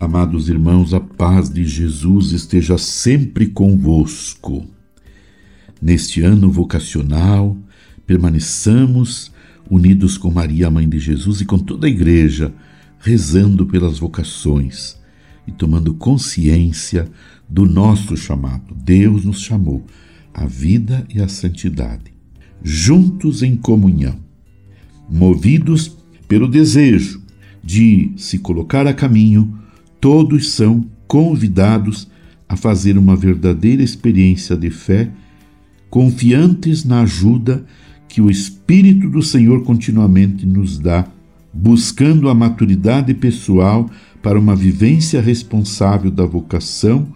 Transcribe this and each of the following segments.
Amados irmãos, a paz de Jesus esteja sempre convosco. Neste ano vocacional, permaneçamos unidos com Maria, mãe de Jesus, e com toda a Igreja, rezando pelas vocações e tomando consciência do nosso chamado. Deus nos chamou à vida e à santidade, juntos em comunhão, movidos pelo desejo de se colocar a caminho todos são convidados a fazer uma verdadeira experiência de fé, confiantes na ajuda que o Espírito do Senhor continuamente nos dá, buscando a maturidade pessoal para uma vivência responsável da vocação,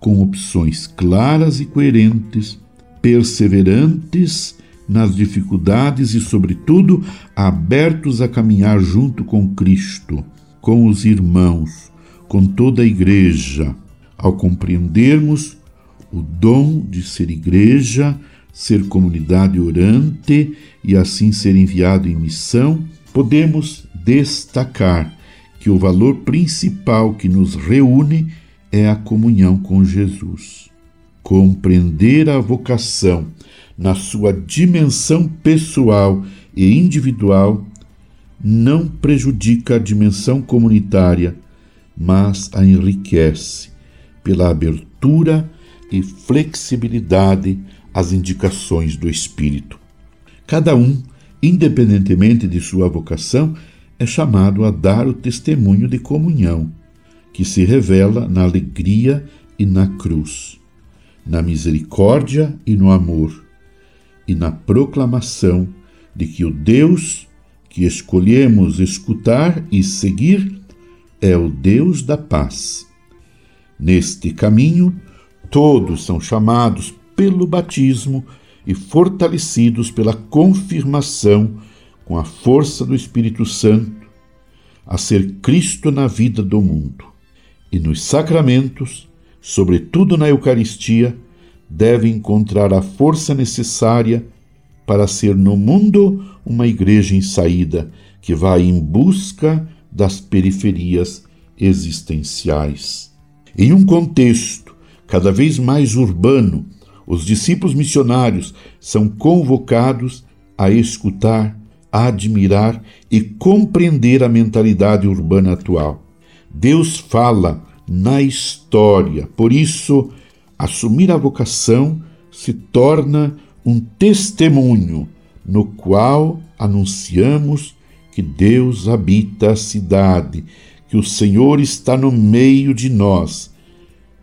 com opções claras e coerentes, perseverantes nas dificuldades e, sobretudo, abertos a caminhar junto com Cristo, com os irmãos, com toda a Igreja, ao compreendermos o dom de ser igreja, ser comunidade orante e assim ser enviado em missão, podemos destacar que o valor principal que nos reúne é a comunhão com Jesus. Compreender a vocação na sua dimensão pessoal e individual não prejudica a dimensão comunitária mas a enriquece pela abertura e flexibilidade às indicações do Espírito. Cada um, independentemente de sua vocação, é chamado a dar o testemunho de comunhão, que se revela na alegria e na cruz, na misericórdia e no amor, e na proclamação de que o Deus que escolhemos escutar e seguir é o Deus da paz. Neste caminho, todos são chamados pelo batismo e fortalecidos pela confirmação com a força do Espírito Santo a ser Cristo na vida do mundo. E nos sacramentos, sobretudo na Eucaristia, deve encontrar a força necessária para ser no mundo uma igreja em saída que vai em busca das periferias existenciais. Em um contexto cada vez mais urbano, os discípulos missionários são convocados a escutar, a admirar e compreender a mentalidade urbana atual. Deus fala na história, por isso, assumir a vocação se torna um testemunho no qual anunciamos que Deus habita a cidade, que o Senhor está no meio de nós.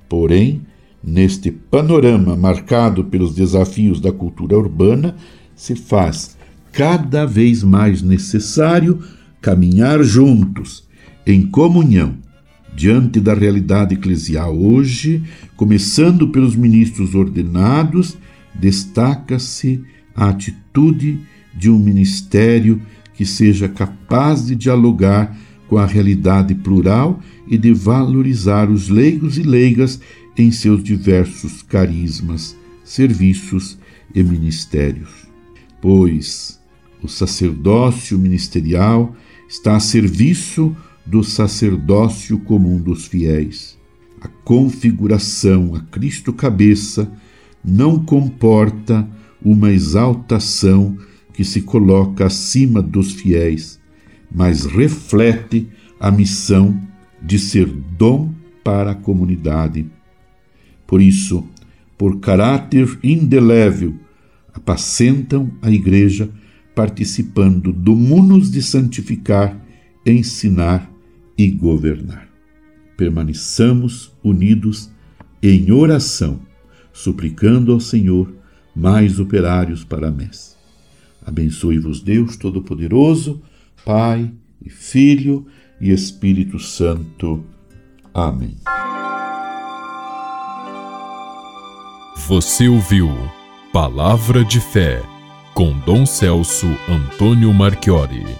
Porém, neste panorama marcado pelos desafios da cultura urbana, se faz cada vez mais necessário caminhar juntos, em comunhão, diante da realidade eclesial hoje, começando pelos ministros ordenados, destaca-se a atitude de um ministério que seja capaz de dialogar com a realidade plural e de valorizar os leigos e leigas em seus diversos carismas, serviços e ministérios. Pois o sacerdócio ministerial está a serviço do sacerdócio comum dos fiéis. A configuração a Cristo cabeça não comporta uma exaltação que se coloca acima dos fiéis, mas reflete a missão de ser dom para a comunidade. Por isso, por caráter indelével, apacentam a Igreja, participando do munus de santificar, ensinar e governar. Permaneçamos unidos em oração, suplicando ao Senhor mais operários para a messe. Abençoe-vos Deus Todo-Poderoso, Pai e Filho e Espírito Santo. Amém. Você ouviu Palavra de Fé com Dom Celso Antônio Marchiori.